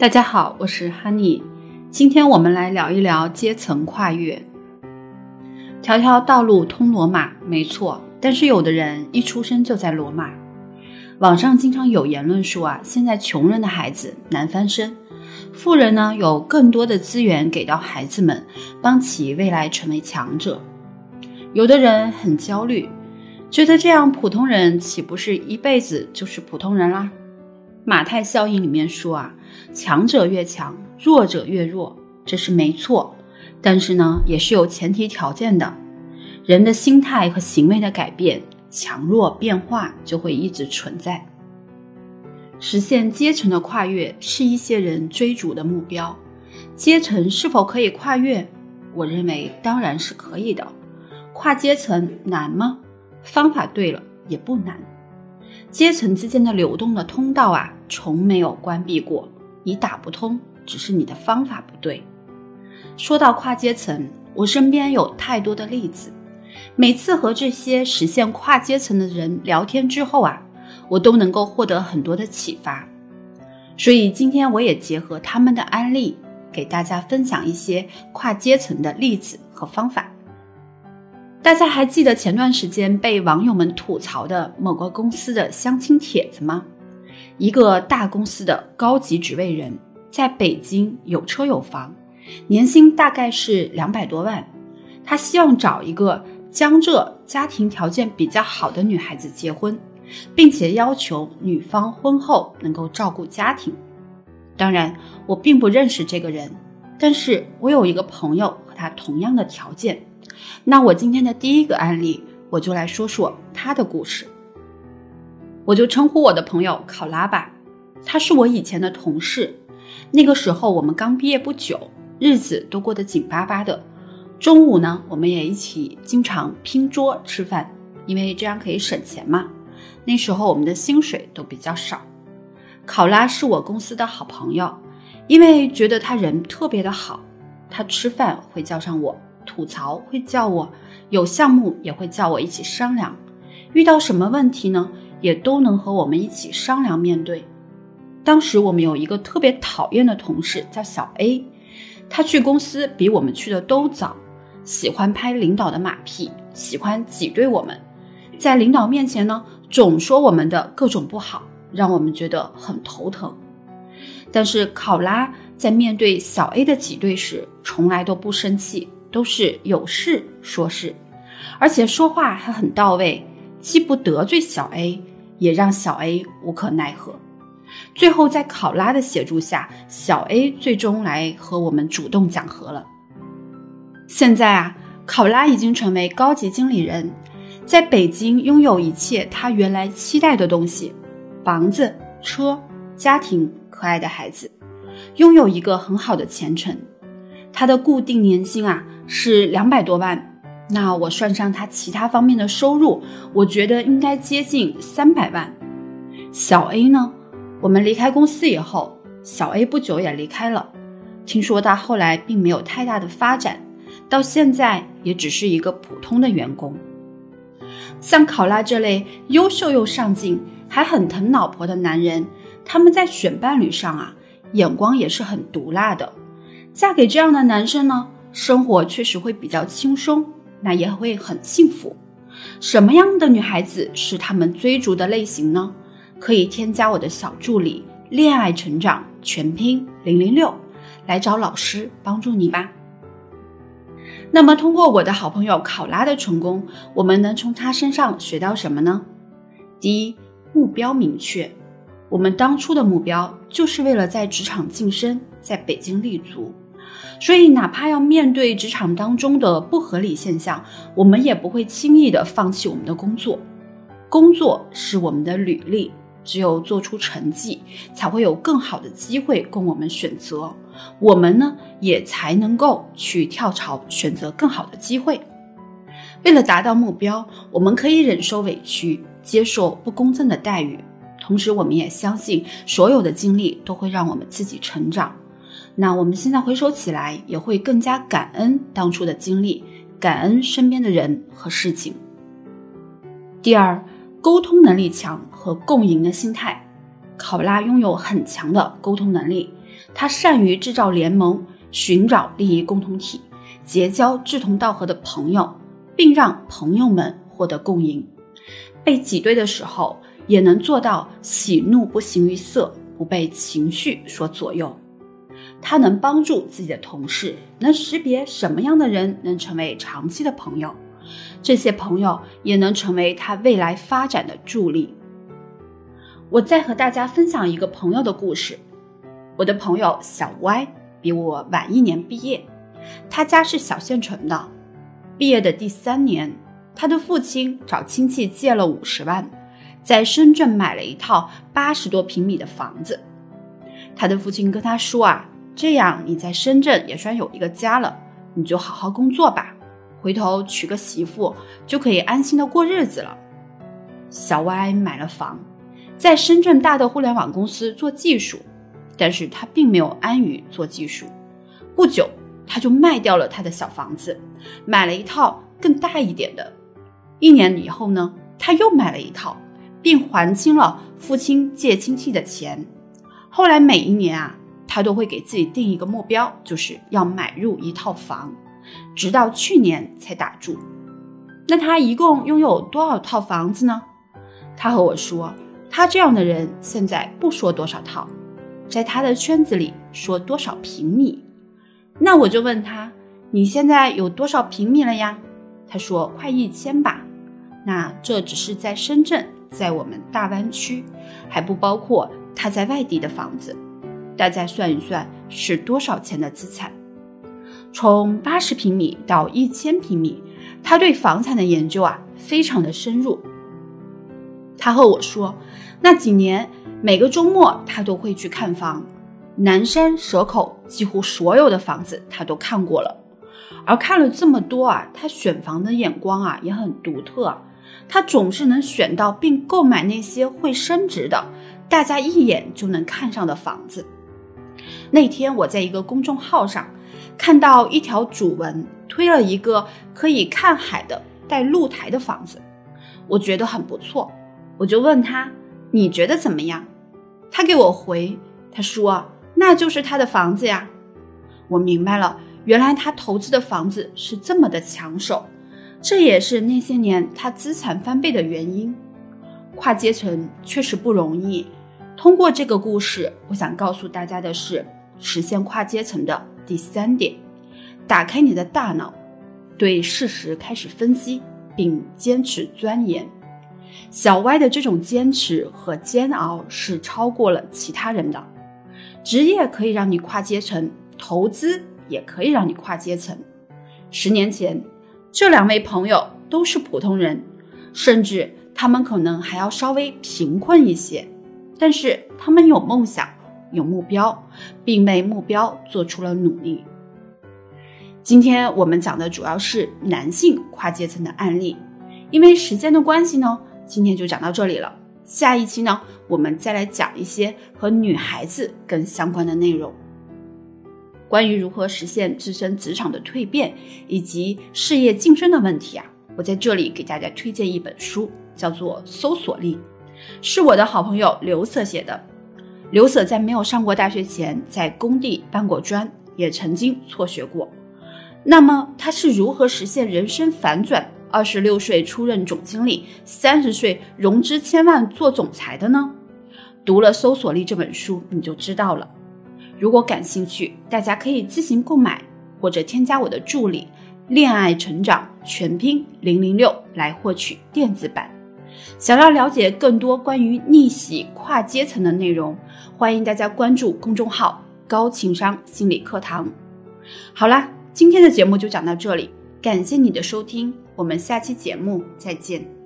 大家好，我是 Honey，今天我们来聊一聊阶层跨越。条条道路通罗马，没错，但是有的人一出生就在罗马。网上经常有言论说啊，现在穷人的孩子难翻身，富人呢有更多的资源给到孩子们，帮其未来成为强者。有的人很焦虑，觉得这样普通人岂不是一辈子就是普通人啦？马太效应里面说啊。强者越强，弱者越弱，这是没错。但是呢，也是有前提条件的。人的心态和行为的改变，强弱变化就会一直存在。实现阶层的跨越是一些人追逐的目标。阶层是否可以跨越？我认为当然是可以的。跨阶层难吗？方法对了也不难。阶层之间的流动的通道啊，从没有关闭过。你打不通，只是你的方法不对。说到跨阶层，我身边有太多的例子。每次和这些实现跨阶层的人聊天之后啊，我都能够获得很多的启发。所以今天我也结合他们的案例，给大家分享一些跨阶层的例子和方法。大家还记得前段时间被网友们吐槽的某个公司的相亲帖子吗？一个大公司的高级职位人，在北京有车有房，年薪大概是两百多万。他希望找一个江浙家庭条件比较好的女孩子结婚，并且要求女方婚后能够照顾家庭。当然，我并不认识这个人，但是我有一个朋友和他同样的条件。那我今天的第一个案例，我就来说说他的故事。我就称呼我的朋友考拉吧，他是我以前的同事。那个时候我们刚毕业不久，日子都过得紧巴巴的。中午呢，我们也一起经常拼桌吃饭，因为这样可以省钱嘛。那时候我们的薪水都比较少。考拉是我公司的好朋友，因为觉得他人特别的好，他吃饭会叫上我，吐槽会叫我，有项目也会叫我一起商量。遇到什么问题呢？也都能和我们一起商量面对。当时我们有一个特别讨厌的同事叫小 A，他去公司比我们去的都早，喜欢拍领导的马屁，喜欢挤兑我们，在领导面前呢总说我们的各种不好，让我们觉得很头疼。但是考拉在面对小 A 的挤兑时，从来都不生气，都是有事说事，而且说话还很到位，既不得罪小 A。也让小 A 无可奈何，最后在考拉的协助下，小 A 最终来和我们主动讲和了。现在啊，考拉已经成为高级经理人，在北京拥有一切他原来期待的东西：房子、车、家庭、可爱的孩子，拥有一个很好的前程。他的固定年薪啊是两百多万。那我算上他其他方面的收入，我觉得应该接近三百万。小 A 呢？我们离开公司以后，小 A 不久也离开了。听说他后来并没有太大的发展，到现在也只是一个普通的员工。像考拉这类优秀又上进，还很疼老婆的男人，他们在选伴侣上啊，眼光也是很毒辣的。嫁给这样的男生呢，生活确实会比较轻松。那也会很幸福。什么样的女孩子是他们追逐的类型呢？可以添加我的小助理“恋爱成长全拼零零六”来找老师帮助你吧。那么，通过我的好朋友考拉的成功，我们能从他身上学到什么呢？第一，目标明确。我们当初的目标就是为了在职场晋升，在北京立足。所以，哪怕要面对职场当中的不合理现象，我们也不会轻易的放弃我们的工作。工作是我们的履历，只有做出成绩，才会有更好的机会供我们选择。我们呢，也才能够去跳槽，选择更好的机会。为了达到目标，我们可以忍受委屈，接受不公正的待遇，同时，我们也相信所有的经历都会让我们自己成长。那我们现在回首起来，也会更加感恩当初的经历，感恩身边的人和事情。第二，沟通能力强和共赢的心态。考拉拥有很强的沟通能力，他善于制造联盟，寻找利益共同体，结交志同道合的朋友，并让朋友们获得共赢。被挤兑的时候，也能做到喜怒不形于色，不被情绪所左右。他能帮助自己的同事，能识别什么样的人能成为长期的朋友，这些朋友也能成为他未来发展的助力。我再和大家分享一个朋友的故事。我的朋友小歪比我晚一年毕业，他家是小县城的。毕业的第三年，他的父亲找亲戚借了五十万，在深圳买了一套八十多平米的房子。他的父亲跟他说啊。这样你在深圳也算有一个家了，你就好好工作吧，回头娶个媳妇就可以安心的过日子了。小歪买了房，在深圳大的互联网公司做技术，但是他并没有安于做技术。不久，他就卖掉了他的小房子，买了一套更大一点的。一年以后呢，他又买了一套，并还清了父亲借亲戚的钱。后来每一年啊。他都会给自己定一个目标，就是要买入一套房，直到去年才打住。那他一共拥有多少套房子呢？他和我说，他这样的人现在不说多少套，在他的圈子里说多少平米。那我就问他，你现在有多少平米了呀？他说快一千吧。那这只是在深圳，在我们大湾区，还不包括他在外地的房子。大家算一算是多少钱的资产？从八十平米到一千平米，他对房产的研究啊非常的深入。他和我说，那几年每个周末他都会去看房，南山蛇口几乎所有的房子他都看过了。而看了这么多啊，他选房的眼光啊也很独特，他总是能选到并购买那些会升值的，大家一眼就能看上的房子。那天我在一个公众号上看到一条主文，推了一个可以看海的带露台的房子，我觉得很不错，我就问他你觉得怎么样？他给我回，他说那就是他的房子呀。我明白了，原来他投资的房子是这么的抢手，这也是那些年他资产翻倍的原因。跨阶层确实不容易。通过这个故事，我想告诉大家的是，实现跨阶层的第三点：打开你的大脑，对事实开始分析，并坚持钻研。小歪的这种坚持和煎熬是超过了其他人的。职业可以让你跨阶层，投资也可以让你跨阶层。十年前，这两位朋友都是普通人，甚至他们可能还要稍微贫困一些。但是他们有梦想，有目标，并为目标做出了努力。今天我们讲的主要是男性跨阶层的案例，因为时间的关系呢，今天就讲到这里了。下一期呢，我们再来讲一些和女孩子更相关的内容，关于如何实现自身职场的蜕变以及事业晋升的问题啊，我在这里给大家推荐一本书，叫做《搜索力》。是我的好朋友刘瑟写的。刘瑟在没有上过大学前，在工地搬过砖，也曾经辍学过。那么他是如何实现人生反转？二十六岁出任总经理，三十岁融资千万做总裁的呢？读了《搜索力》这本书，你就知道了。如果感兴趣，大家可以自行购买，或者添加我的助理“恋爱成长全拼零零六”来获取电子版。想要了解更多关于逆袭跨阶层的内容，欢迎大家关注公众号“高情商心理课堂”。好啦，今天的节目就讲到这里，感谢你的收听，我们下期节目再见。